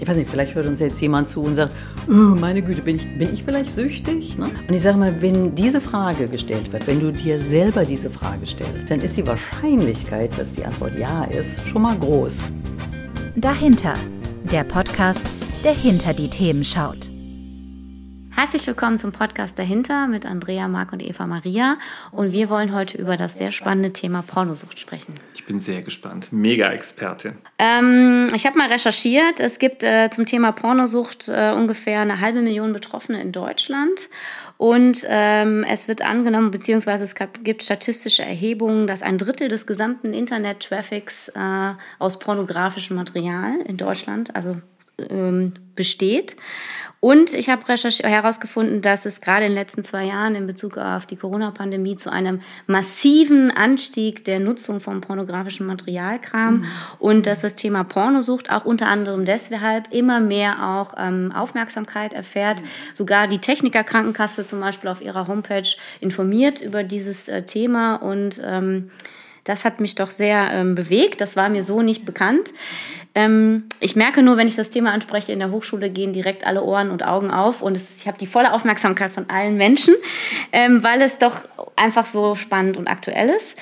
Ich weiß nicht, vielleicht hört uns jetzt jemand zu und sagt, oh, meine Güte, bin ich, bin ich vielleicht süchtig? Ne? Und ich sage mal, wenn diese Frage gestellt wird, wenn du dir selber diese Frage stellst, dann ist die Wahrscheinlichkeit, dass die Antwort ja ist, schon mal groß. Dahinter, der Podcast, der hinter die Themen schaut. Herzlich willkommen zum Podcast dahinter mit Andrea, Marc und Eva Maria. Und wir wollen heute über das sehr spannende Thema Pornosucht sprechen. Ich bin sehr gespannt. Mega Expertin. Ähm, ich habe mal recherchiert. Es gibt äh, zum Thema Pornosucht äh, ungefähr eine halbe Million Betroffene in Deutschland. Und ähm, es wird angenommen, beziehungsweise es gibt statistische Erhebungen, dass ein Drittel des gesamten Internet-Traffics äh, aus pornografischem Material in Deutschland, also ähm, besteht. Und ich habe herausgefunden, dass es gerade in den letzten zwei Jahren in Bezug auf die Corona-Pandemie zu einem massiven Anstieg der Nutzung von pornografischem Material kam mhm. und dass das Thema Pornosucht auch unter anderem deshalb immer mehr auch ähm, Aufmerksamkeit erfährt. Mhm. Sogar die Techniker Krankenkasse zum Beispiel auf ihrer Homepage informiert über dieses äh, Thema und ähm, das hat mich doch sehr ähm, bewegt. Das war mir so nicht bekannt. Ähm, ich merke nur, wenn ich das Thema anspreche, in der Hochschule gehen direkt alle Ohren und Augen auf und es, ich habe die volle Aufmerksamkeit von allen Menschen, ähm, weil es doch einfach so spannend und aktuell ist.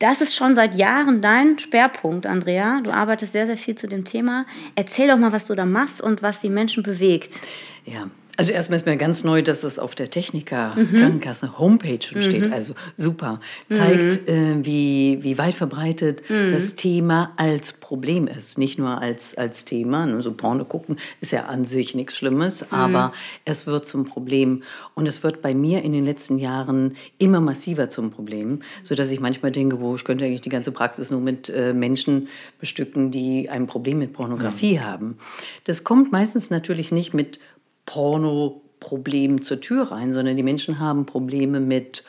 Das ist schon seit Jahren dein Schwerpunkt, Andrea. Du arbeitest sehr, sehr viel zu dem Thema. Erzähl doch mal, was du da machst und was die Menschen bewegt. Ja, also erstmal ist mir ganz neu, dass es auf der Techniker mhm. Krankenkasse Homepage schon steht. Mhm. Also super. Zeigt, mhm. äh, wie, wie weit verbreitet mhm. das Thema als Problem ist. Nicht nur als, als Thema. Ne, so Porno gucken ist ja an sich nichts Schlimmes, mhm. aber es wird zum Problem. Und es wird bei mir in den letzten Jahren immer massiver zum Problem, sodass ich manchmal denke, wo ich könnte eigentlich die ganze Praxis nur mit äh, Menschen bestücken, die ein Problem mit Pornografie mhm. haben. Das kommt meistens natürlich nicht mit Porno-Problem zur Tür rein, sondern die Menschen haben Probleme mit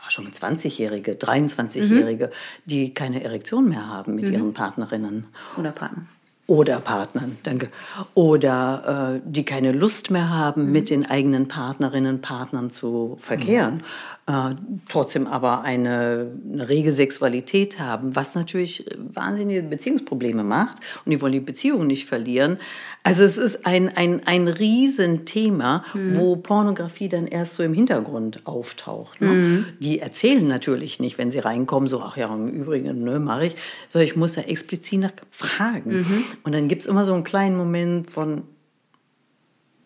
ah, schon mit 20-Jährige, 23-Jährige, mhm. die keine Erektion mehr haben mit mhm. ihren Partnerinnen. Oder Partnern. Oder Partnern, danke. Oder äh, die keine Lust mehr haben, mhm. mit den eigenen Partnerinnen, Partnern zu verkehren. Mhm äh, trotzdem aber eine, eine, rege Sexualität haben, was natürlich wahnsinnige Beziehungsprobleme macht und die wollen die Beziehung nicht verlieren. Also es ist ein, ein, ein Riesenthema, mhm. wo Pornografie dann erst so im Hintergrund auftaucht. Ne? Mhm. Die erzählen natürlich nicht, wenn sie reinkommen, so, ach ja, im Übrigen, ne, mache ich, sondern ich muss da explizit nach fragen. Und dann gibt es immer so einen kleinen Moment von,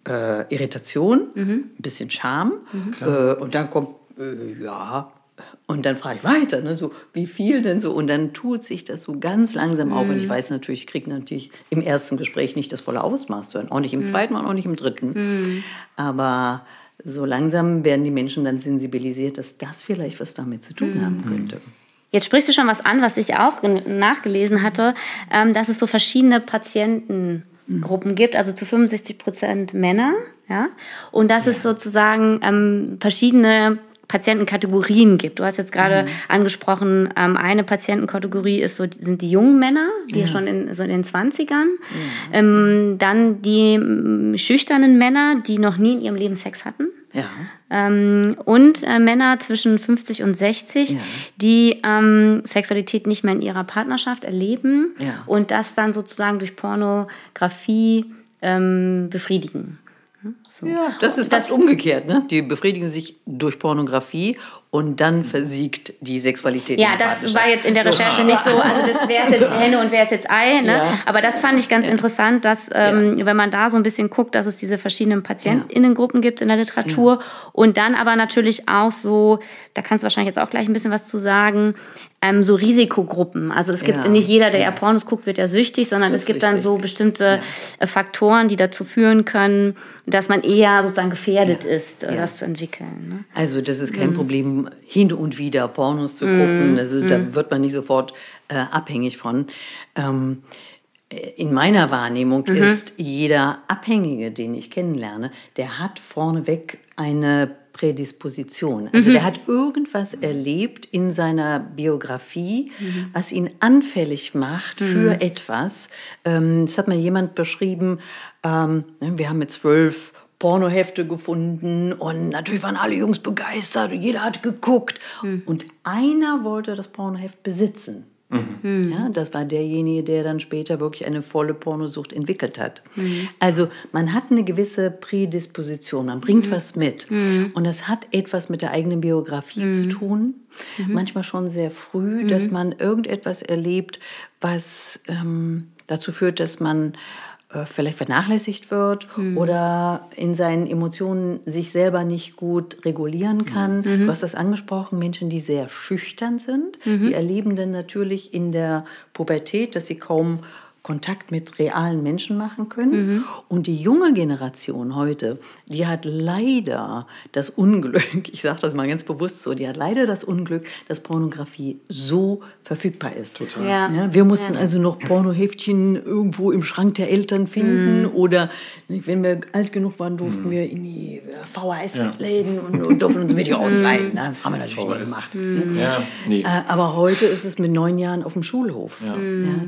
äh, Irritation, mhm. ein bisschen Scham. Mhm. Äh, und dann kommt äh, ja. Und dann frage ich weiter, ne, so, wie viel denn so? Und dann tut sich das so ganz langsam auf. Mhm. Und ich mhm. weiß natürlich, ich kriege natürlich im ersten Gespräch nicht das volle Ausmaß, sondern auch nicht im mhm. zweiten und auch nicht im dritten. Mhm. Aber so langsam werden die Menschen dann sensibilisiert, dass das vielleicht was damit zu tun haben könnte. Jetzt sprichst du schon was an, was ich auch nachgelesen hatte, ähm, dass es so verschiedene Patientengruppen gibt, also zu 65 Prozent Männer, ja, und dass ja. es sozusagen ähm, verschiedene Patientenkategorien gibt. Du hast jetzt gerade mhm. angesprochen, ähm, eine Patientenkategorie ist so, sind die jungen Männer, die ja. schon in, so in den 20ern. Ja. Ähm, dann die ähm, schüchternen Männer, die noch nie in ihrem Leben Sex hatten. Ja. Ähm, und äh, Männer zwischen 50 und 60, ja. die ähm, Sexualität nicht mehr in ihrer Partnerschaft erleben ja. und das dann sozusagen durch Pornografie ähm, befriedigen. So. Ja, das ist fast das, umgekehrt. Ne? Die befriedigen sich durch Pornografie und dann versiegt die Sexualität. Ja, das war jetzt in der Recherche nicht so. Also das wer ist jetzt Henne und wer ist jetzt Ei. Ne? Ja. Aber das fand ich ganz ja. interessant, dass ähm, ja. wenn man da so ein bisschen guckt, dass es diese verschiedenen Patientinnengruppen gibt in der Literatur und dann aber natürlich auch so, da kannst du wahrscheinlich jetzt auch gleich ein bisschen was zu sagen, ähm, so Risikogruppen. Also es gibt nicht jeder, der ja Pornos guckt, wird ja süchtig, sondern es gibt richtig. dann so bestimmte Faktoren, die dazu führen können, dass man eher sozusagen gefährdet ist, äh, das zu entwickeln. Ne? Also das ist kein mhm. Problem hin und wieder Pornos zu gucken. Mm. Ist, da mm. wird man nicht sofort äh, abhängig von. Ähm, in meiner Wahrnehmung mhm. ist jeder Abhängige, den ich kennenlerne, der hat vorneweg eine Prädisposition. Also mhm. der hat irgendwas erlebt in seiner Biografie, mhm. was ihn anfällig macht mhm. für etwas. Ähm, das hat mir jemand beschrieben, ähm, wir haben mit zwölf Pornohefte gefunden und natürlich waren alle Jungs begeistert und jeder hat geguckt. Mhm. Und einer wollte das Pornoheft besitzen. Mhm. Ja, das war derjenige, der dann später wirklich eine volle Pornosucht entwickelt hat. Mhm. Also man hat eine gewisse Prädisposition, man bringt mhm. was mit. Mhm. Und das hat etwas mit der eigenen Biografie zu mhm. tun. Manchmal schon sehr früh, dass man irgendetwas erlebt, was ähm, dazu führt, dass man äh, vielleicht vernachlässigt wird mhm. oder in seinen Emotionen sich selber nicht gut regulieren kann. Mhm. Du hast das angesprochen, Menschen, die sehr schüchtern sind, mhm. die erleben dann natürlich in der Pubertät, dass sie kaum Kontakt mit realen Menschen machen können. Mhm. Und die junge Generation heute, die hat leider das Unglück, ich sage das mal ganz bewusst so, die hat leider das Unglück, dass Pornografie so verfügbar ist. Total. Ja. Ja, wir mussten ja. also noch Pornoheftchen irgendwo im Schrank der Eltern finden mhm. oder wenn wir alt genug waren, durften mhm. wir in die VHS-Läden und, und, durften uns Video ausleihen. Ne? Haben wir natürlich nicht gemacht. Mhm. Ja, nee. Äh, aber heute ist es mit neun Jahren auf dem Schulhof. Ja.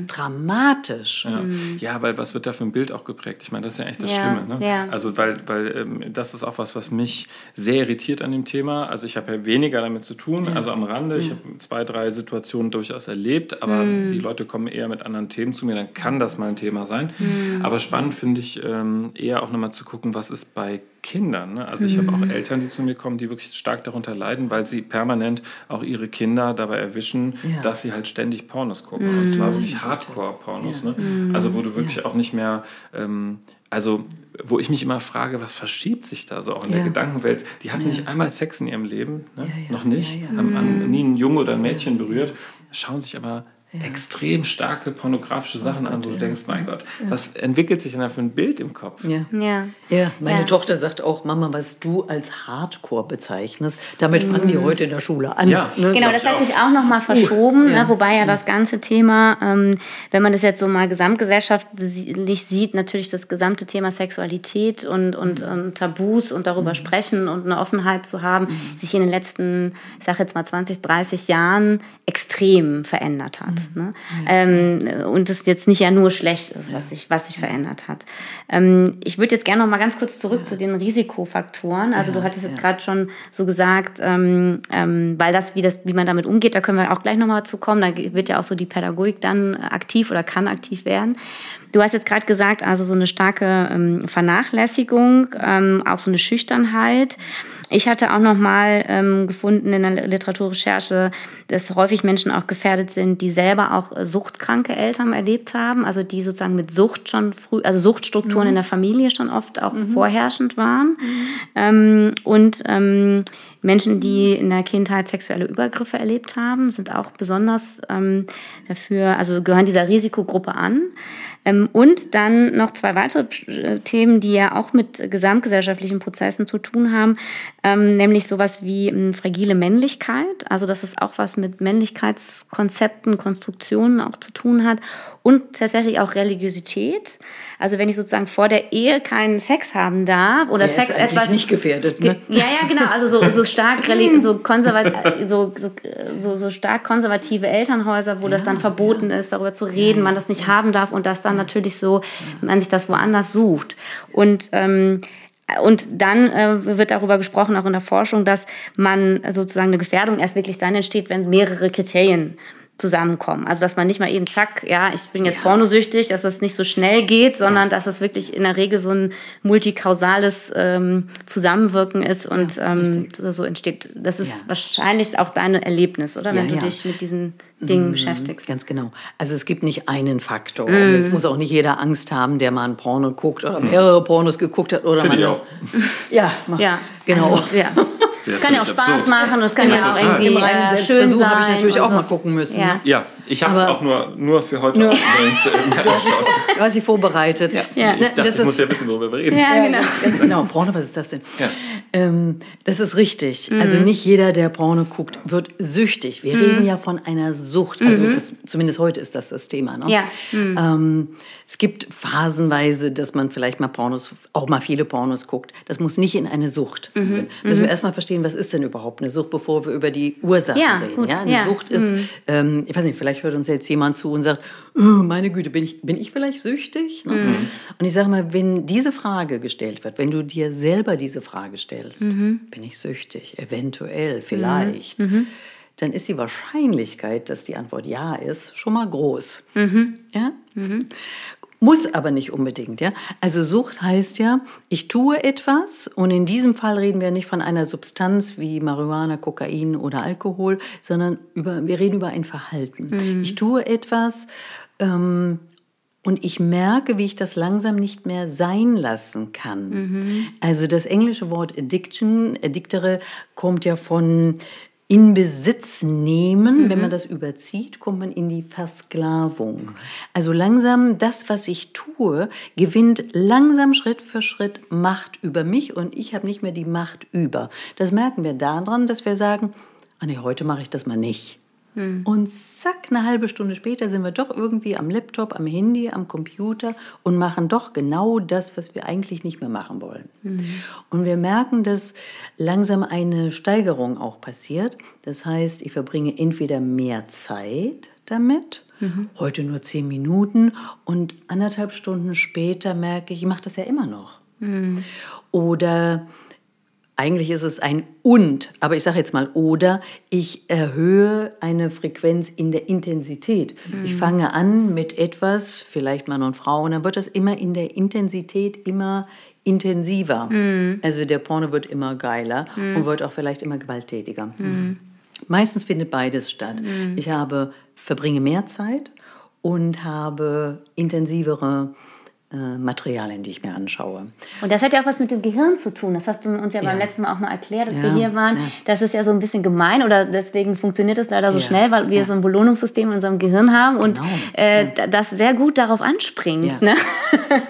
dramatisch kritisch. Ja. Mhm. ja, weil was wird da für ein Bild auch geprägt? Ich meine, das ist ja echt das ja. Schlimme. Ne? Ja. Also, weil, weil ähm, das ist auch was, was mich sehr irritiert an dem Thema. Also, ich habe ja weniger damit zu tun, also am Rande. Ich mhm. habe zwei, drei Situationen durchaus erlebt, aber mhm. die Leute kommen eher mit anderen Themen zu mir, dann kann das mal ein Thema sein. Mhm. Aber spannend finde ich ähm, eher auch nochmal zu gucken, was ist bei Kindern. Ne? Also ich habe auch mhm. Eltern, die zu mir kommen, die wirklich stark darunter leiden, weil sie permanent auch ihre Kinder dabei erwischen, ja. dass sie halt ständig Pornos gucken. Mhm. Und zwar wirklich Hardcore-Pornos. Ja. Ne? Mhm. Also wo du wirklich ja. auch nicht mehr, ähm, also wo ich mich immer frage, was verschiebt sich da so auch in der Gedankenwelt? Die hatten nicht einmal Sex in ihrem Leben, ne? noch nicht, haben, haben nie ein Junge oder ein Mädchen berührt, schauen sich aber ja. extrem starke pornografische Sachen oh Gott, an, wo du denkst, mein Gott, ja. was entwickelt sich denn da für ein Bild im Kopf? Ja, ja. ja meine Tochter sagt auch, Mama, was du als Hardcore bezeichnest, damit fangen die mhm. heute in der Schule an. Ja. Ne? Genau, das hat sich auch noch mal verschoben, uh, ne, wobei ja das ganze Thema, ähm, wenn man das jetzt so mal gesamtgesellschaftlich sieht, natürlich das gesamte Thema Sexualität und, und, mhm. und Tabus und darüber mhm. sprechen und eine Offenheit zu haben, mhm. sich in den letzten, ich sage jetzt mal 20, 30 Jahren extrem verändert hat. Ne? Ähm, und es jetzt nicht ja nur schlecht ist, was sich, was sich verändert hat. Ähm, ich würde jetzt gerne noch mal ganz kurz zurück zu den Risikofaktoren. Also du hattest jetzt gerade schon so gesagt, ähm, ähm, weil das wie, das, wie man damit umgeht, da können wir auch gleich noch mal zu kommen. Da wird ja auch so die Pädagogik dann aktiv oder kann aktiv werden. Du hast jetzt gerade gesagt, also so eine starke ähm, Vernachlässigung, ähm, auch so eine Schüchternheit. Ich hatte auch noch mal ähm, gefunden in der Literaturrecherche, dass häufig Menschen auch gefährdet sind, die selber auch äh, suchtkranke Eltern erlebt haben, also die sozusagen mit Sucht schon früh, also Suchtstrukturen mhm. in der Familie schon oft auch mhm. vorherrschend waren. Mhm. Ähm, und ähm, Menschen, die in der Kindheit sexuelle Übergriffe erlebt haben, sind auch besonders ähm, dafür, also gehören dieser Risikogruppe an. Ähm, und dann noch zwei weitere äh, Themen, die ja auch mit gesamtgesellschaftlichen Prozessen zu tun haben, ähm, nämlich sowas wie ähm, fragile Männlichkeit. Also dass es auch was mit Männlichkeitskonzepten, Konstruktionen auch zu tun hat und tatsächlich auch Religiosität. Also wenn ich sozusagen vor der Ehe keinen Sex haben darf oder der Sex ist etwas nicht gefährdet, ne? Ja, ja, genau. Also so, so stark so, konservat so, so, so, stark konservative Elternhäuser, wo ja, das dann verboten ja. ist, darüber zu reden, man das nicht haben darf und das dann natürlich so, man sich das woanders sucht. Und ähm, und dann äh, wird darüber gesprochen, auch in der Forschung, dass man sozusagen eine Gefährdung erst wirklich dann entsteht, wenn mehrere Kriterien zusammenkommen. Also dass man nicht mal eben zack, ja, ich bin jetzt ja. pornosüchtig, dass das nicht so schnell geht, sondern ja. dass es wirklich in der Regel so ein multikausales ähm, Zusammenwirken ist und ja, ähm, so entsteht. Das ist wahrscheinlich auch dein Erlebnis, oder? Wenn du dich mit diesen Dingen mhm, beschäftigst. Ganz genau. Also es gibt nicht einen Faktor. Mhm. Jetzt muss auch nicht jeder Angst haben, der mal ein Porno guckt oder mehrere Pornos geguckt hat. Oder Finde ich auch. Ja, ja. genau. Also, ja. Das kann ja auch Spaß absurd. machen und es kann ja, ja auch irgendwie Im äh, schön sein. habe ich natürlich auch so. mal gucken müssen. Ja, ja ich habe es auch nur, nur für heute nur, übrigens Du hast sie vorbereitet. Ja. ja. Ich, dachte, ich muss ja wissen, worüber wir reden. Ja, genau. Ganz genau. Porno, was ist das denn? Ja. Ähm, das ist richtig. Mhm. Also nicht jeder, der Porno guckt, wird süchtig. Wir mhm. reden ja von einer Sucht. Also mhm. das, zumindest heute ist das das Thema. Ne? Ja. Mhm. Ähm, es gibt phasenweise, dass man vielleicht mal Pornos, auch mal viele Pornos guckt. Das muss nicht in eine Sucht. Mhm. Müssen wir mhm. erstmal verstehen, was ist denn überhaupt eine Sucht, bevor wir über die Ursachen ja, reden. Gut. Ja? Eine ja. Sucht ist, mhm. ähm, ich weiß nicht, vielleicht hört uns jetzt jemand zu und sagt, oh, meine Güte, bin ich, bin ich vielleicht süchtig? Ne? Mhm. Und ich sage mal, wenn diese Frage gestellt wird, wenn du dir selber diese Frage stellst, mhm. bin ich süchtig? Eventuell, vielleicht. Mhm dann ist die Wahrscheinlichkeit, dass die Antwort ja ist, schon mal groß. Mhm. Ja? Muss aber nicht unbedingt, ja. Also Sucht heißt ja, ich tue etwas und in diesem Fall reden wir nicht von einer Substanz wie Marihuana, Kokain oder Alkohol, sondern über, wir reden über ein Verhalten. Mhm. Ich tue etwas ähm, und ich merke, wie ich das langsam nicht mehr sein lassen kann. Mhm. Also das englische Wort Addiction, Addictere, kommt ja von in Besitz nehmen, mhm. wenn man das überzieht, kommt man in die Versklavung. Mhm. Also langsam das, was ich tue, gewinnt langsam Schritt für Schritt Macht über mich und ich habe nicht mehr die Macht über. Das merken wir daran, dass wir sagen, ah nee, heute mache ich das mal nicht. Hm. Und zack, eine halbe Stunde später sind wir doch irgendwie am Laptop, am Handy, am Computer und machen doch genau das, was wir eigentlich nicht mehr machen wollen. Mhm. Und wir merken, dass langsam eine Steigerung auch passiert. Das heißt, ich verbringe entweder mehr Zeit damit, mhm. heute nur zehn Minuten und anderthalb Stunden später merke ich, ich mache das ja immer noch. Mhm. Oder eigentlich ist es ein und, aber ich sage jetzt mal oder, ich erhöhe eine Frequenz in der Intensität. Mhm. Ich fange an mit etwas, vielleicht Mann und Frau, und dann wird das immer in der Intensität immer intensiver. Mhm. Also der Porno wird immer geiler mhm. und wird auch vielleicht immer gewalttätiger. Mhm. Meistens findet beides statt. Mhm. Ich habe, verbringe mehr Zeit und habe intensivere äh, Materialien, die ich mir anschaue. Und das hat ja auch was mit dem Gehirn zu tun. Das hast du uns ja, ja. beim letzten Mal auch mal erklärt, dass ja, wir hier waren. Ja. Das ist ja so ein bisschen gemein oder deswegen funktioniert es leider so schnell, weil wir so ein Belohnungssystem in unserem Gehirn haben und genau. äh, das sehr gut darauf anspringt. Ja, ne?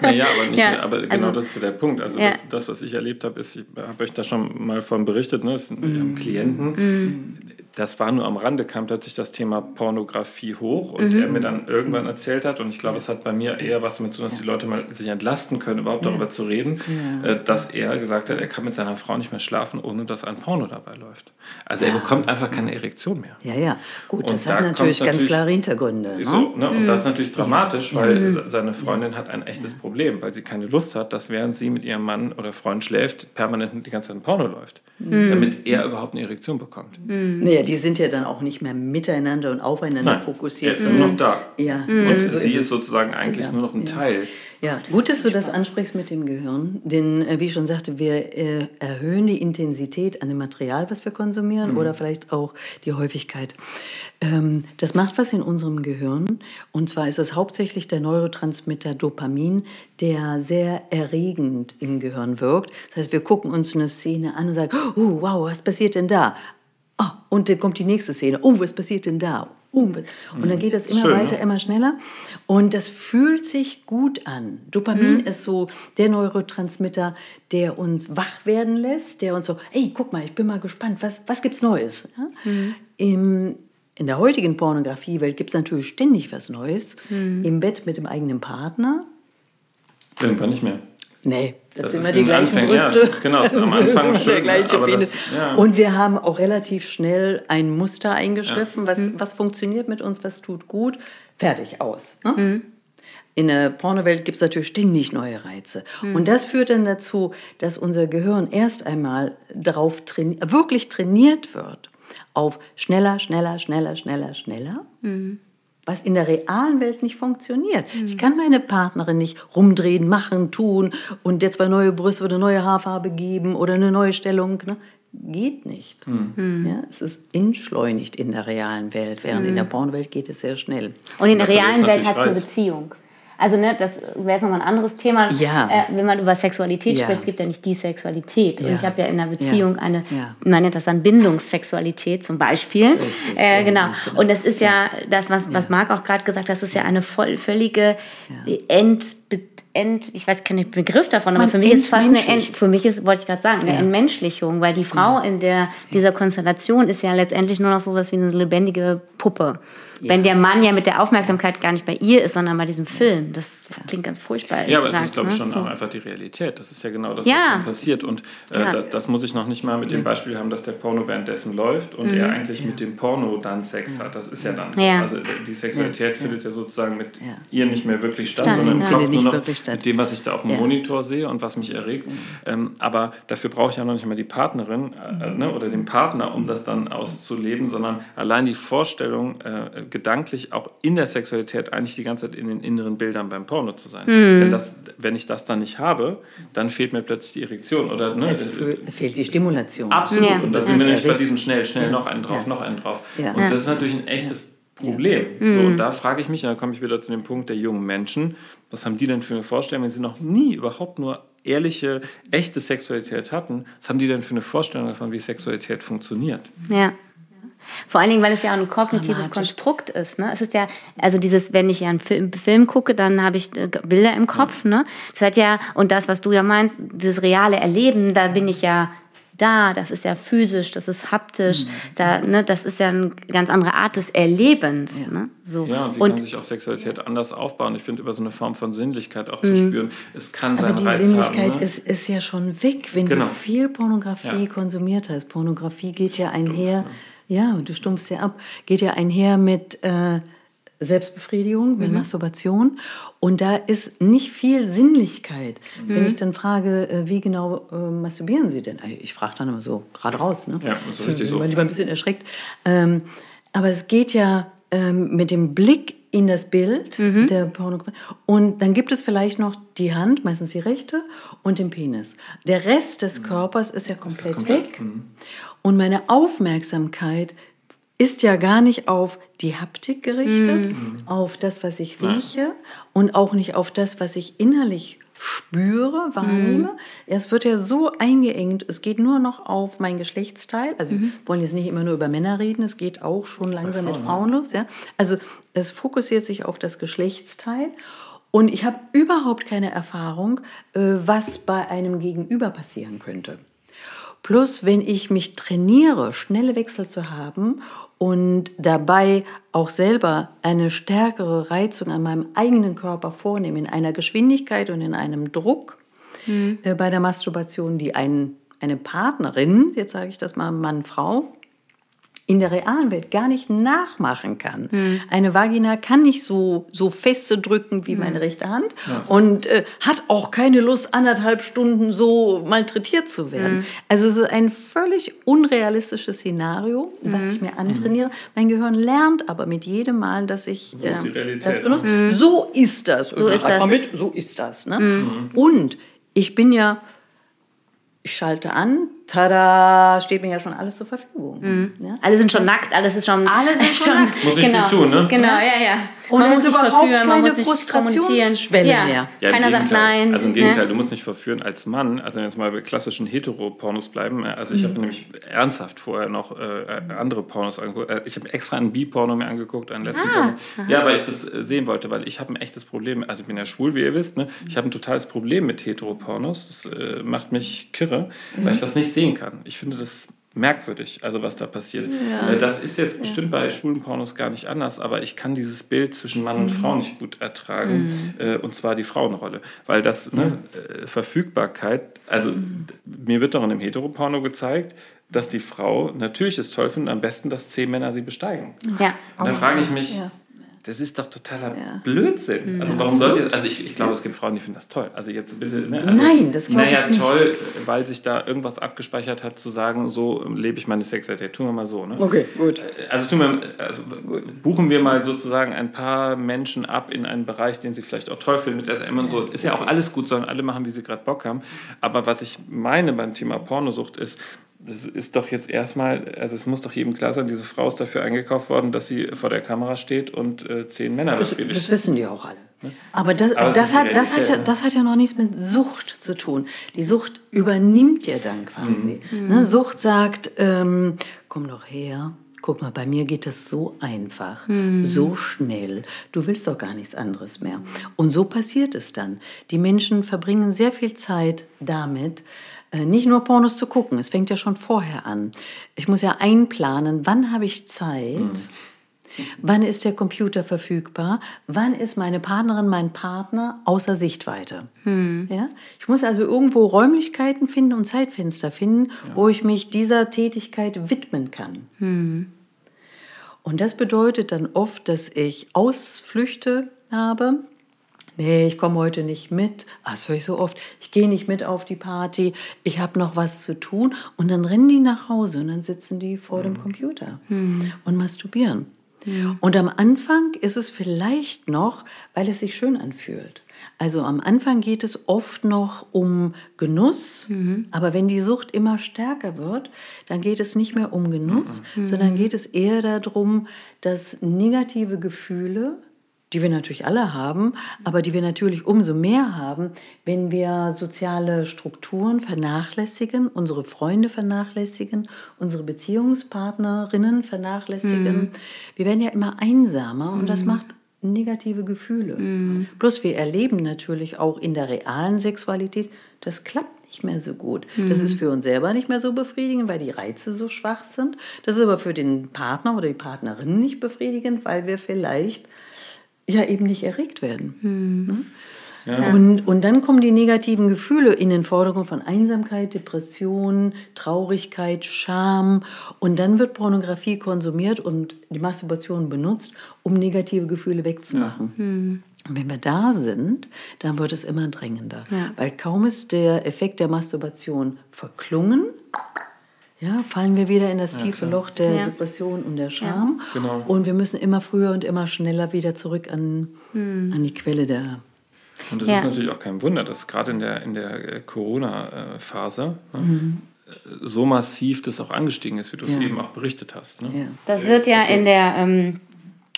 naja, aber, nicht, aber genau also, das ist der Punkt. Also das, das, was ich erlebt habe, ist, ich habe euch da schon mal von berichtet, ne? das sind mm. Klienten, mm das war nur am Rande, kam plötzlich das Thema Pornografie hoch und mhm. er mir dann irgendwann erzählt hat, und ich glaube, es hat bei mir eher was damit zu tun, dass die Leute mal sich entlasten können, überhaupt darüber zu reden, äh, dass er gesagt hat, er kann mit seiner Frau nicht mehr schlafen, ohne dass ein Porno dabei läuft. Also er bekommt einfach keine Erektion mehr. Ja, ja, gut, das hat natürlich ganz natürlich, klare Hintergründe. Ne? So, ne? Und das ist natürlich dramatisch, weil mhm. seine Freundin hat ein echtes Problem, weil sie keine Lust hat, dass während sie mit ihrem Mann oder Freund schläft, permanent die ganze Zeit ein Porno läuft, mhm. damit er überhaupt eine Erektion bekommt. Mhm. Nee, die sind ja dann auch nicht mehr miteinander und aufeinander Nein, fokussiert. Er ist nur noch da. Ja. Und mhm. so sie ist, sozusagen eigentlich ja, nur noch ein ja. Teil. Ja, gut, dass du das ansprichst mit dem Gehirn, denn äh, wie ich schon sagte, wir äh, erhöhen die Intensität an dem Material, was wir konsumieren, mhm. oder vielleicht auch die Häufigkeit. Ähm, das macht was in unserem Gehirn, und zwar ist es hauptsächlich der Neurotransmitter Dopamin, der sehr erregend im Gehirn wirkt. Das heißt, wir gucken uns eine Szene an und sagen, oh, wow, was passiert denn da? Oh, und dann kommt die nächste Szene. Oh, was passiert denn da? Oh, und dann mhm. geht das immer Schön, weiter, ne? immer schneller. Und das fühlt sich gut an. Dopamin mhm. ist so der Neurotransmitter, der uns wach werden lässt, der uns so, hey, guck mal, ich bin mal gespannt, was, was gibt's Neues? Ja? Mhm. Im, in der heutigen Pornografiewelt gibt es natürlich ständig was Neues. Mhm. Im Bett mit dem eigenen Partner. Irgendwann nicht mehr. Nee, das, das sind immer die gleichen Anfang, Brüste. Ja, genau, am Anfang schön, der gleiche Penis. Das, ja. Und wir haben auch relativ schnell ein Muster eingeschriffen, ja. was, mhm. was funktioniert mit uns, was tut gut. Fertig, aus. Ne? Mhm. In der Pornowelt gibt es natürlich ständig neue Reize. Mhm. Und das führt dann dazu, dass unser Gehirn erst einmal darauf traini wirklich trainiert wird auf schneller, schneller, schneller, schneller, schneller. Mhm was in der realen Welt nicht funktioniert. Mhm. Ich kann meine Partnerin nicht rumdrehen, machen, tun und jetzt zwei neue Brüste oder eine neue Haarfarbe geben oder eine neue Stellung. Ne? Geht nicht. Mhm. Ja, es ist entschleunigt in der realen Welt, während mhm. in der Pornowelt geht es sehr schnell. Und in der realen Welt hat es eine Beziehung. Also ne, das wäre jetzt nochmal ein anderes Thema. Ja. Äh, wenn man über Sexualität ja. spricht, es gibt ja nicht die Sexualität. Ja. Und ich habe ja in einer Beziehung eine, man nennt das dann Bindungssexualität zum Beispiel. Richtig, äh, genau. genau. Und das ist ja, das, was, was Marc auch gerade gesagt hat, das ist ja eine voll, völlige End, End, ich weiß keinen Begriff davon, aber man für mich ist fast eine End, für mich ist, wollte ich gerade sagen, eine Entmenschlichung, weil die Frau in der, dieser Konstellation ist ja letztendlich nur noch so was wie eine lebendige Puppe. Wenn der Mann ja mit der Aufmerksamkeit gar nicht bei ihr ist, sondern bei diesem Film. Das klingt ganz furchtbar. Ja, aber gesagt, das ist, glaube ich, ne? schon so. auch einfach die Realität. Das ist ja genau das, was dann passiert. Und äh, ja. das, das, muss ich noch nicht mal mit dem Beispiel haben, dass der Porno währenddessen läuft und mhm. er eigentlich ja. mit dem Porno dann Sex hat. Das ist ja dann so. Also die Sexualität findet ja sozusagen mit ihr nicht mehr wirklich statt, Stand. sondern klopft nur noch mit dem, was ich da auf dem Monitor sehe und was mich erregt. Mhm. Ähm, aber dafür brauche ich ja noch nicht mal die Partnerin äh, mhm. ne, oder den Partner, um das dann auszuleben, sondern allein die Vorstellung, äh, gedanklich auch in der Sexualität eigentlich die ganze Zeit in den inneren Bildern beim Porno zu sein. Mhm. Wenn, das, wenn ich das dann nicht habe, dann fehlt mir plötzlich die Erektion. Oder, ne, es fehlt die Stimulation. Absolut. Ja. Und da sind wir nämlich bei diesem schnell, schnell, ja. noch einen drauf, ja. noch einen drauf. Und das ist natürlich ein echtes Problem. So, und da frage ich mich, und da komme ich wieder zu dem Punkt der jungen Menschen, was haben die denn für eine Vorstellung, wenn sie noch nie überhaupt nur ehrliche, echte Sexualität hatten, was haben die denn für eine Vorstellung davon, wie Sexualität funktioniert? Ja. Vor allen Dingen, weil es ja auch ein kognitives Konstrukt ist. Ne? Es ist ja, also dieses, wenn ich ja einen Film, Film gucke, dann habe ich äh, Bilder im Kopf. Ne? Das hat ja, und das, was du ja meinst, dieses reale Erleben, da bin ich ja da, das ist ja physisch, das ist haptisch, mhm. da, ne, das ist ja eine ganz andere Art des Erlebens. Ja, ne? so. ja und wie und, kann sich auch Sexualität anders aufbauen? Ich finde, über so eine Form von Sinnlichkeit auch mhm. zu spüren, es kann sein Aber die Reiz Sinnlichkeit haben, ne? ist, ist ja schon weg, wenn genau. du viel Pornografie ja. konsumiert hast. Pornografie geht ja einher, Stumpf, ne? Ja, du stumpfst ja ab, geht ja einher mit... Äh, Selbstbefriedigung, mit mhm. Masturbation. Und da ist nicht viel Sinnlichkeit. Mhm. Wenn ich dann frage, äh, wie genau äh, masturbieren Sie denn? Ich frage dann immer so gerade raus. Ne? Ja, das ist richtig so. Manchmal ein bisschen erschreckt. Ähm, aber es geht ja ähm, mit dem Blick in das Bild mhm. der Pornografie. Und dann gibt es vielleicht noch die Hand, meistens die rechte, und den Penis. Der Rest des mhm. Körpers ist ja komplett, ist komplett weg. Mhm. Und meine Aufmerksamkeit ist ja gar nicht auf die Haptik gerichtet, mhm. auf das, was ich rieche und auch nicht auf das, was ich innerlich spüre, wahrnehme. Mhm. Es wird ja so eingeengt, es geht nur noch auf mein Geschlechtsteil. Also mhm. wir wollen jetzt nicht immer nur über Männer reden, es geht auch schon langsam mit Frauen los. Ja? Also es fokussiert sich auf das Geschlechtsteil. Und ich habe überhaupt keine Erfahrung, äh, was bei einem Gegenüber passieren könnte. Plus, wenn ich mich trainiere, schnelle Wechsel zu haben und dabei auch selber eine stärkere Reizung an meinem eigenen Körper vornehme, in einer Geschwindigkeit und in einem Druck mhm. äh, bei der Masturbation, die ein, eine Partnerin, jetzt sage ich das mal Mann, Frau, in der realen Welt gar nicht nachmachen kann. Hm. Eine Vagina kann nicht so, so feste drücken wie hm. meine rechte Hand ja. und äh, hat auch keine Lust, anderthalb Stunden so malträtiert zu werden. Hm. Also es ist ein völlig unrealistisches Szenario, was hm. ich mir antrainiere. Mein Gehirn lernt aber mit jedem Mal, dass ich so, ist die Realität, das benutze. Hm. so ist das. So ist das. Mit, so ist das. Ne? Hm. Und ich bin ja ich schalte an, tada, steht mir ja schon alles zur Verfügung. Mhm. Ja? Alle sind schon nackt, alles ist schon. Alles ist schon nackt. Muss ich genau. viel tun, ne? Genau, ja, ja. Und man muss sich verführen, man muss sich kommunizieren. Ja. mehr. Ja, Keiner sagt nein. Also im Gegenteil, du musst nicht verführen als Mann. Also wenn wir jetzt mal bei klassischen Heteropornos bleiben. Also ich mhm. habe nämlich ernsthaft vorher noch äh, andere Pornos angeguckt. Äh, ich habe extra einen Bi-Porno mir angeguckt, einen Lesben-Porno. Ah, ja, weil ich das äh, sehen wollte, weil ich habe ein echtes Problem. Also ich bin ja schwul, wie ihr wisst. Ne? Ich habe ein totales Problem mit Heteropornos. Das äh, macht mich kirre, mhm. weil ich das nicht sehen kann. Ich finde das merkwürdig, also was da passiert. Ja. Äh, das ist jetzt bestimmt bei schwulen Pornos gar nicht anders, aber ich kann dieses Bild zwischen Mann und mhm. Frau nicht gut ertragen, mhm. Äh, und zwar die Frauenrolle. Weil das, ne, äh, Verfügbarkeit, also mhm. mir wird doch in einem Heteroporno gezeigt, dass die Frau natürlich es toll findet, am besten, dass zehn Männer sie besteigen. Ja. Und da frage ich mich, ja das ist doch totaler ja. Blödsinn. Mhm. Also warum sollt ihr, also ich, ich glaube, es gibt Frauen, die finden das toll. Also jetzt bitte, ne? also, Nein, das glaube naja, ich nicht. toll, weil sich da irgendwas abgespeichert hat, zu sagen, so lebe ich meine Sexualität. Tun wir mal so, ne? Okay, gut. Also, tun wir, also buchen wir mal sozusagen ein paar Menschen ab in einen Bereich, den sie vielleicht auch toll finden mit SM und so. Ist ja auch alles gut, sollen alle machen, wie sie gerade Bock haben. Aber was ich meine beim Thema Pornosucht ist, das ist doch jetzt erstmal, also es muss doch jedem klar sein, diese Frau ist dafür eingekauft worden, dass sie vor der Kamera steht und äh, zehn Männer das, das, das wissen die auch alle. Ne? Aber, das, Aber das, hat, das, hat ja, das hat ja noch nichts mit Sucht zu tun. Die Sucht übernimmt ja dann quasi. Mhm. Ne? Sucht sagt, ähm, komm doch her, guck mal, bei mir geht das so einfach, mhm. so schnell. Du willst doch gar nichts anderes mehr. Und so passiert es dann. Die Menschen verbringen sehr viel Zeit damit, nicht nur Pornos zu gucken, es fängt ja schon vorher an. Ich muss ja einplanen, wann habe ich Zeit, mhm. Wann ist der Computer verfügbar? Wann ist meine Partnerin, mein Partner außer Sichtweite? Hm. Ja? Ich muss also irgendwo Räumlichkeiten finden und Zeitfenster finden, ja. wo ich mich dieser Tätigkeit widmen kann. Hm. Und das bedeutet dann oft, dass ich Ausflüchte habe. Nee, ich komme heute nicht mit. Ah, das höre ich so oft. Ich gehe nicht mit auf die Party. Ich habe noch was zu tun. Und dann rennen die nach Hause und dann sitzen die vor mhm. dem Computer mhm. und masturbieren. Mhm. Und am Anfang ist es vielleicht noch, weil es sich schön anfühlt. Also am Anfang geht es oft noch um Genuss, mhm. aber wenn die Sucht immer stärker wird, dann geht es nicht mehr um Genuss, mhm. sondern geht es eher darum, dass negative Gefühle, die wir natürlich alle haben, aber die wir natürlich umso mehr haben, wenn wir soziale Strukturen vernachlässigen, unsere Freunde vernachlässigen, unsere Beziehungspartnerinnen vernachlässigen. Mhm. Wir werden ja immer einsamer und das macht negative Gefühle. Mhm. Plus wir erleben natürlich auch in der realen Sexualität, das klappt nicht mehr so gut. Mhm. Das ist für uns selber nicht mehr so befriedigend, weil die Reize so schwach sind. Das ist aber für den Partner oder die Partnerin nicht befriedigend, weil wir vielleicht ja eben nicht erregt werden. Mhm. Ne? Ja. Und, und dann kommen die negativen Gefühle in den Vordergrund von Einsamkeit, Depression, Traurigkeit, Scham. Und dann wird Pornografie konsumiert und die Masturbation benutzt, um negative Gefühle wegzumachen. Ja. Hm. Und wenn wir da sind, dann wird es immer drängender. Ja. Weil kaum ist der Effekt der Masturbation verklungen, ja, fallen wir wieder in das tiefe Loch der ja. Depression und der Scham. Ja. Genau. Und wir müssen immer früher und immer schneller wieder zurück an, hm. an die Quelle der und das ja. ist natürlich auch kein Wunder, dass gerade in der, in der äh, Corona-Phase ne, mhm. so massiv das auch angestiegen ist, wie du es ja. eben auch berichtet hast. Ne? Ja. Das wird ja okay. in der, ähm,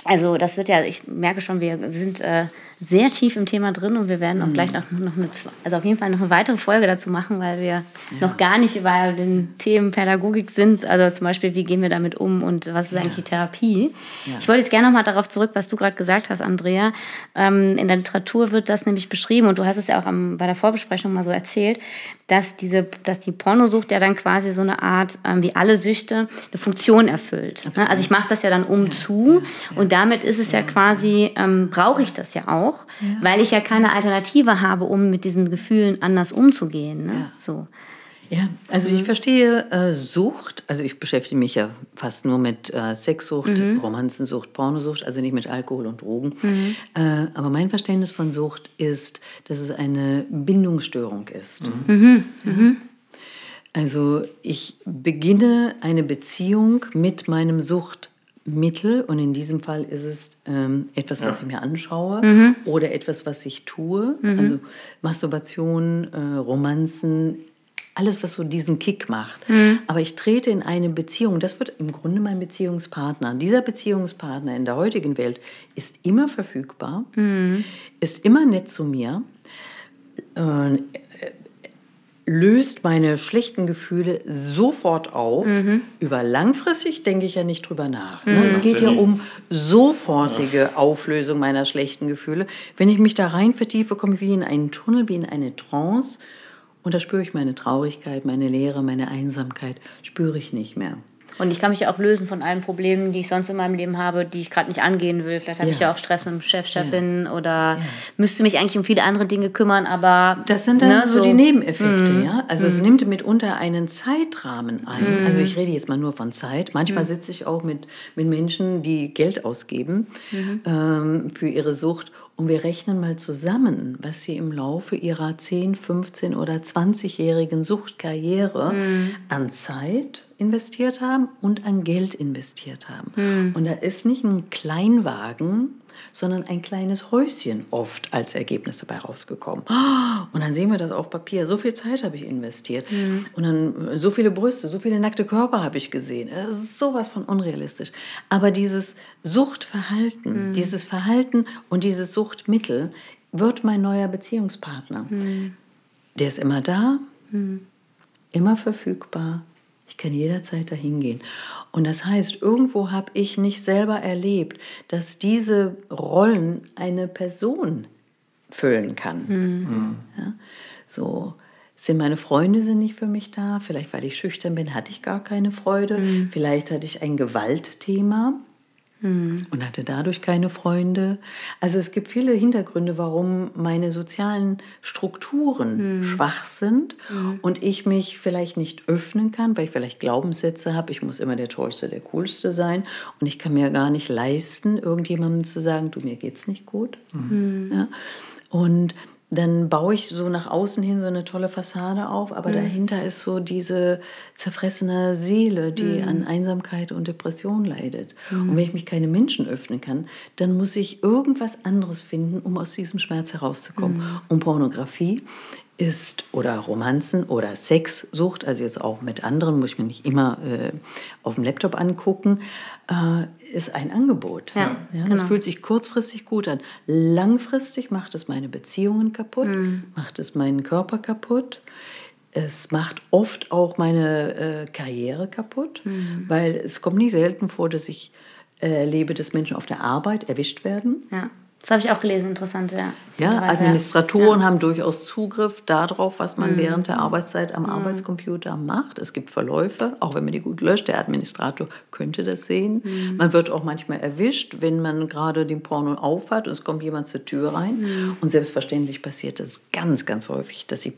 also das wird ja, ich merke schon, wir sind äh, sehr tief im Thema drin und wir werden auch mhm. gleich noch, noch eine, also auf jeden Fall noch eine weitere Folge dazu machen, weil wir ja. noch gar nicht über den Themen Pädagogik sind. Also zum Beispiel, wie gehen wir damit um und was ist ja. eigentlich die Therapie? Ja. Ich wollte jetzt gerne noch mal darauf zurück, was du gerade gesagt hast, Andrea. Ähm, in der Literatur wird das nämlich beschrieben und du hast es ja auch am, bei der Vorbesprechung mal so erzählt, dass diese, dass die Pornosucht ja dann quasi so eine Art, ähm, wie alle Süchte, eine Funktion erfüllt. Ne? Also ich mache das ja dann um zu und damit ist es ja quasi, ähm, brauche ich das ja auch ja. weil ich ja keine Alternative habe, um mit diesen Gefühlen anders umzugehen. Ne? Ja. So. Ja, also ich mhm. verstehe äh, Sucht, also ich beschäftige mich ja fast nur mit äh, Sexsucht, mhm. Romanzensucht, Pornosucht, also nicht mit Alkohol und Drogen. Mhm. Äh, aber mein Verständnis von Sucht ist, dass es eine Bindungsstörung ist. Mhm. Ja. Mhm. Also ich beginne eine Beziehung mit meinem Sucht. Mittel und in diesem Fall ist es ähm, etwas, was ja. ich mir anschaue mhm. oder etwas, was ich tue. Mhm. Also Masturbation, äh, Romanzen, alles, was so diesen Kick macht. Mhm. Aber ich trete in eine Beziehung, das wird im Grunde mein Beziehungspartner. Dieser Beziehungspartner in der heutigen Welt ist immer verfügbar, mhm. ist immer nett zu mir. Äh, löst meine schlechten Gefühle sofort auf. Mhm. Über langfristig denke ich ja nicht drüber nach. Ne? Mhm. Es geht ja um sofortige Auflösung meiner schlechten Gefühle. Wenn ich mich da rein vertiefe, komme ich wie in einen Tunnel, wie in eine Trance. Und da spüre ich meine Traurigkeit, meine Leere, meine Einsamkeit, spüre ich nicht mehr. Und ich kann mich ja auch lösen von allen Problemen, die ich sonst in meinem Leben habe, die ich gerade nicht angehen will. Vielleicht habe ja. ich ja auch Stress mit dem Chef, Chefin oder müsste mich eigentlich um viele andere Dinge kümmern, aber. Das sind dann ne, so, so, die Nebeneffekte, mm. ja. Also mm. es nimmt mitunter einen Zeitrahmen ein. Mm. Also ich rede jetzt mal nur von Zeit. Manchmal mhm. sitze ich auch mit, mit Menschen, die Geld ausgeben mhm. ähm, für ihre Sucht und wir rechnen mal zusammen, was sie im Laufe ihrer 10, 15 oder 20-jährigen Suchtkarriere mhm. an Zeit investiert haben und an Geld investiert haben. Mhm. Und da ist nicht ein Kleinwagen, sondern ein kleines Häuschen oft als Ergebnis dabei rausgekommen. Und dann sehen wir das auf Papier. So viel Zeit habe ich investiert. Mhm. Und dann äh, so viele Brüste, so viele nackte Körper habe ich gesehen. Es ist sowas von unrealistisch. Aber dieses Suchtverhalten, mhm. dieses Verhalten und dieses Suchtmittel wird mein neuer Beziehungspartner. Mhm. Der ist immer da, mhm. immer verfügbar, ich kann jederzeit dahin gehen. Und das heißt, irgendwo habe ich nicht selber erlebt, dass diese Rollen eine Person füllen kann. Mhm. Ja, so sind meine Freunde sind nicht für mich da. Vielleicht, weil ich schüchtern bin, hatte ich gar keine Freude. Mhm. Vielleicht hatte ich ein Gewaltthema. Mhm. Und hatte dadurch keine Freunde. Also es gibt viele Hintergründe, warum meine sozialen Strukturen mhm. schwach sind mhm. und ich mich vielleicht nicht öffnen kann, weil ich vielleicht Glaubenssätze habe, ich muss immer der Tollste, der Coolste sein und ich kann mir gar nicht leisten, irgendjemandem zu sagen, du, mir geht's nicht gut. Mhm. Ja? Und dann baue ich so nach außen hin so eine tolle Fassade auf, aber mhm. dahinter ist so diese zerfressene Seele, die mhm. an Einsamkeit und Depression leidet. Mhm. Und wenn ich mich keine Menschen öffnen kann, dann muss ich irgendwas anderes finden, um aus diesem Schmerz herauszukommen. Mhm. Und Pornografie ist oder Romanzen oder Sexsucht, also jetzt auch mit anderen, muss ich mir nicht immer äh, auf dem Laptop angucken, äh, ist ein Angebot. Ja, ja das genau. fühlt sich kurzfristig gut an. Langfristig macht es meine Beziehungen kaputt, mhm. macht es meinen Körper kaputt. Es macht oft auch meine äh, Karriere kaputt, mhm. weil es kommt nie selten vor, dass ich erlebe, dass Menschen auf der Arbeit erwischt werden. Ja das habe ich auch gelesen, interessant, ja. Ja, Administratoren ja. haben durchaus Zugriff darauf, was man mhm. während der Arbeitszeit am mhm. Arbeitscomputer macht. Es gibt Verläufe, auch wenn man die gut löscht. Der Administrator könnte das sehen. Mhm. Man wird auch manchmal erwischt, wenn man gerade den Porno aufhat und es kommt jemand zur Tür rein. Mhm. Und selbstverständlich passiert es ganz, ganz häufig, dass die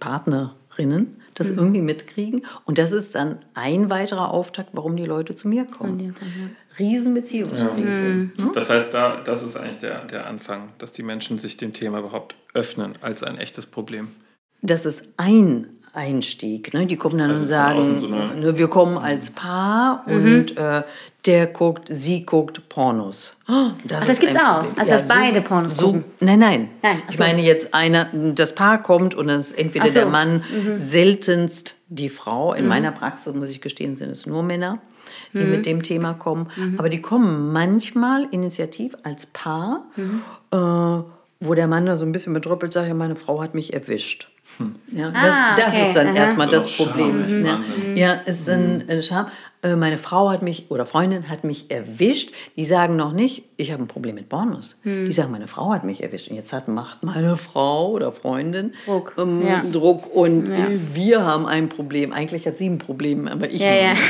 Partnerinnen das mhm. irgendwie mitkriegen. Und das ist dann ein weiterer Auftakt, warum die Leute zu mir kommen. Ja, Riesenbeziehungskrise. Ja. Mhm. Das heißt, da, das ist eigentlich der, der Anfang, dass die Menschen sich dem Thema überhaupt öffnen als ein echtes Problem. Das ist ein Einstieg. Ne? Die kommen dann also und sagen, so ne, wir kommen als Paar mhm. und äh, der guckt, sie guckt Pornos. Oh, das Ach, das gibt's auch. Problem. Also, ja, dass so, beide Pornos so, gucken. Nein, nein. nein ich meine jetzt einer, das Paar kommt und dann ist entweder so. der Mann, mhm. seltenst die Frau. In mhm. meiner Praxis, muss ich gestehen, sind es nur Männer, die mhm. mit dem Thema kommen. Mhm. Aber die kommen manchmal initiativ als Paar, mhm. äh, wo der Mann da so ein bisschen betröppelt sagt, ja, meine Frau hat mich erwischt. Hm. Ja, das, ah, okay. das ist dann Aha. erstmal das Problem. Scham, ja, ja, ist ein mhm. Scham. Äh, meine Frau hat mich oder Freundin hat mich erwischt. Die sagen noch nicht, ich habe ein Problem mit Pornos. Hm. Die sagen, meine Frau hat mich erwischt. Und jetzt hat, macht meine Frau oder Freundin Druck, ähm, ja. Druck und ja. wir haben ein Problem. Eigentlich hat sie ein Problem, aber ich ja, nicht.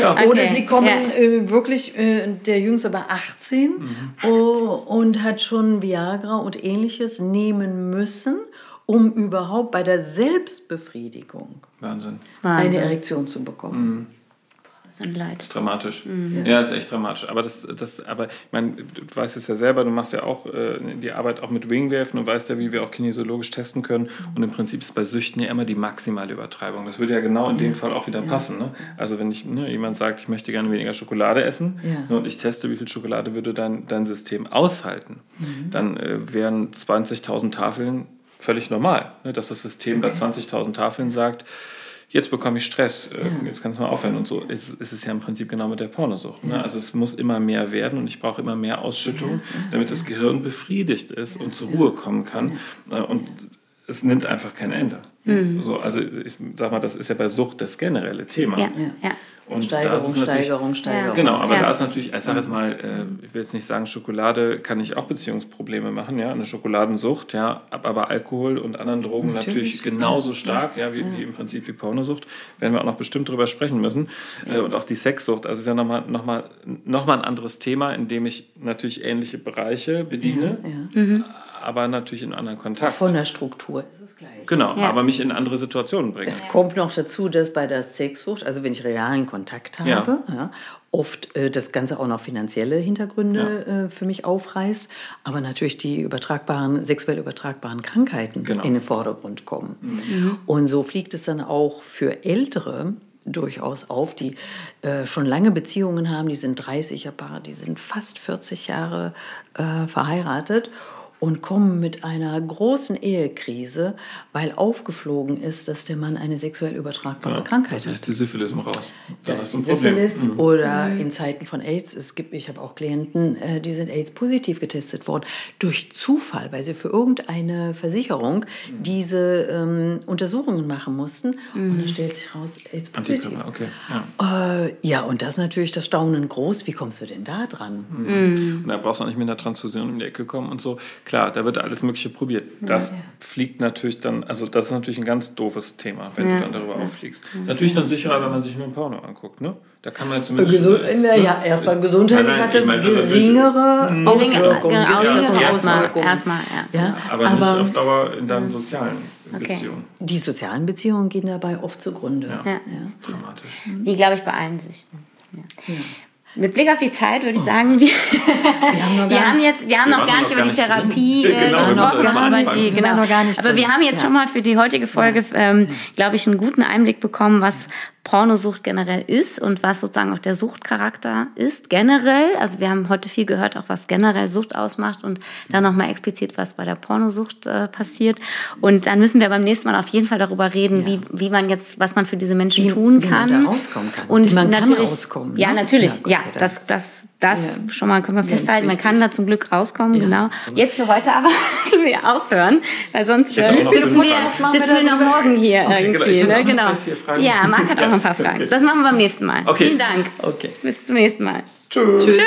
Ja. okay. Oder sie kommen äh, wirklich, äh, der Jüngste war 18 mhm. oh, und hat schon Viagra und ähnliches nehmen müssen um überhaupt bei der Selbstbefriedigung Wahnsinn. eine Erektion zu bekommen. Mhm. Das ist ein Leid. Das ist dramatisch. Mhm. Ja, ist echt dramatisch. Aber das, das, aber ich meine, du weißt es ja selber, du machst ja auch äh, die Arbeit auch mit Wingwerfen und weißt ja, wie wir auch kinesiologisch testen können. Mhm. Und im Prinzip ist bei Süchten ja immer die maximale Übertreibung. Das würde ja genau in dem Fall auch wieder passen. Ne? Also wenn ich, ne, jemand sagt, ich möchte gerne weniger Schokolade essen ja. und ich teste, wie viel Schokolade würde dein, dein System aushalten, mhm. dann äh, wären 20.000 Tafeln völlig normal, ne, dass das System bei 20.000 Tafeln sagt, jetzt bekomme ich Stress, äh, jetzt kannst du mal aufhören. Und so ist, ist, es ja im Prinzip genau mit der Pornosucht. Ne? Also es muss immer mehr werden und ich brauche immer mehr Ausschüttung, damit das Gehirn befriedigt ist und zur Ruhe kommen kann. Äh, und es nimmt einfach kein Ende. Mhm. So, also ich sag mal, das ist ja bei Sucht das generelle Thema. Ja, ja. Und Steigerung, Steigerung, Steigerung. Genau, aber ja. da ist natürlich, ich sage jetzt mal, äh, ich will jetzt nicht sagen, Schokolade kann ich auch Beziehungsprobleme machen, ja, eine Schokoladensucht, ja, aber Alkohol und anderen Drogen natürlich, natürlich genauso stark, ja, wie, ja. wie, im Prinzip die Pornosucht, werden wir auch noch bestimmt drüber sprechen müssen. Ja. Äh, und auch die Sexsucht, also ist ja nochmal noch mal, noch mal ein anderes Thema, in dem ich natürlich ähnliche Bereiche bediene. Mhm aber natürlich in anderen Kontakt. Von der Struktur ist es gleich. Genau, ja. aber mich in andere Situationen bringen. Es kommt noch dazu, dass bei der Sexsucht, also wenn ich realen Kontakt habe, ja. Ja, oft äh, das Ganze auch noch finanzielle Hintergründe äh, für mich aufreißt, aber natürlich die übertragbaren, sexuell übertragbaren Krankheiten genau. in den Vordergrund kommen. Mhm. Und so fliegt es dann auch für Ältere, durchaus auf, die äh, schon lange Beziehungen haben, die sind 30er Paar, die sind fast 40 Jahre äh, verheiratet und kommen mit einer großen Ehekrise, weil aufgeflogen ist, dass der Mann eine sexuell übertragbare ja, Krankheit hat. Ist die Syphilis im Raus. Da ist ein Syphilis Problem. Mhm. oder mhm. in Zeiten von AIDS. Es gibt, ich habe auch Klienten, äh, die sind AIDS positiv getestet worden durch Zufall, weil sie für irgendeine Versicherung mhm. diese ähm, Untersuchungen machen mussten. Mhm. Und dann stellt sich raus, AIDS positiv. Okay. Ja. Äh, ja, und das ist natürlich das Staunen groß. Wie kommst du denn da dran? Mhm. Und da brauchst du auch nicht mit einer Transfusion in die Ecke kommen und so klar, da wird alles Mögliche probiert. Das ja. fliegt natürlich dann, also das ist natürlich ein ganz doofes Thema, wenn ja. du dann darüber auffliegst. Ist natürlich dann sicherer, wenn man sich nur ein Porno anguckt, ne? Da kann man zumindest. Gesund, äh, ja, erstmal gesundheitlich hat das geringere Auswirkungen. Genau, Auswirkungen erstmal, erstmal ja. ja. Aber, aber nicht auf Dauer in deinen sozialen okay. Beziehungen. Die sozialen Beziehungen gehen dabei oft zugrunde. Ja, ja. dramatisch. Wie, glaube ich, bei allen Süchten. Ja. Mit Blick auf die Zeit würde ich sagen, wir, wir haben, wir haben jetzt, wir haben wir noch gar nicht über die Therapie genau, gesprochen, aber, die, genau. aber wir haben jetzt ja. schon mal für die heutige Folge, ähm, glaube ich, einen guten Einblick bekommen, was Pornosucht generell ist und was sozusagen auch der Suchtcharakter ist generell. Also wir haben heute viel gehört, auch was generell Sucht ausmacht und dann nochmal explizit, was bei der Pornosucht äh, passiert. Und dann müssen wir beim nächsten Mal auf jeden Fall darüber reden, ja. wie, wie man jetzt, was man für diese Menschen wie, tun wie kann. Man da rauskommen kann. Und man natürlich, kann rauskommen. Ja, ne? natürlich. Ja, ja das, das, das ja. schon mal können wir festhalten. Man kann da zum Glück rauskommen, genau. Jetzt für heute aber müssen wir aufhören, weil sonst äh, sitzen, wir, sitzen wir noch morgen hier okay, irgendwie. Ne? Genau. Ja, Marc hat auch noch ein paar Fragen. Okay. Das machen wir beim nächsten Mal. Okay. Vielen Dank. Okay. Bis zum nächsten Mal. Tschüss. Tschüss.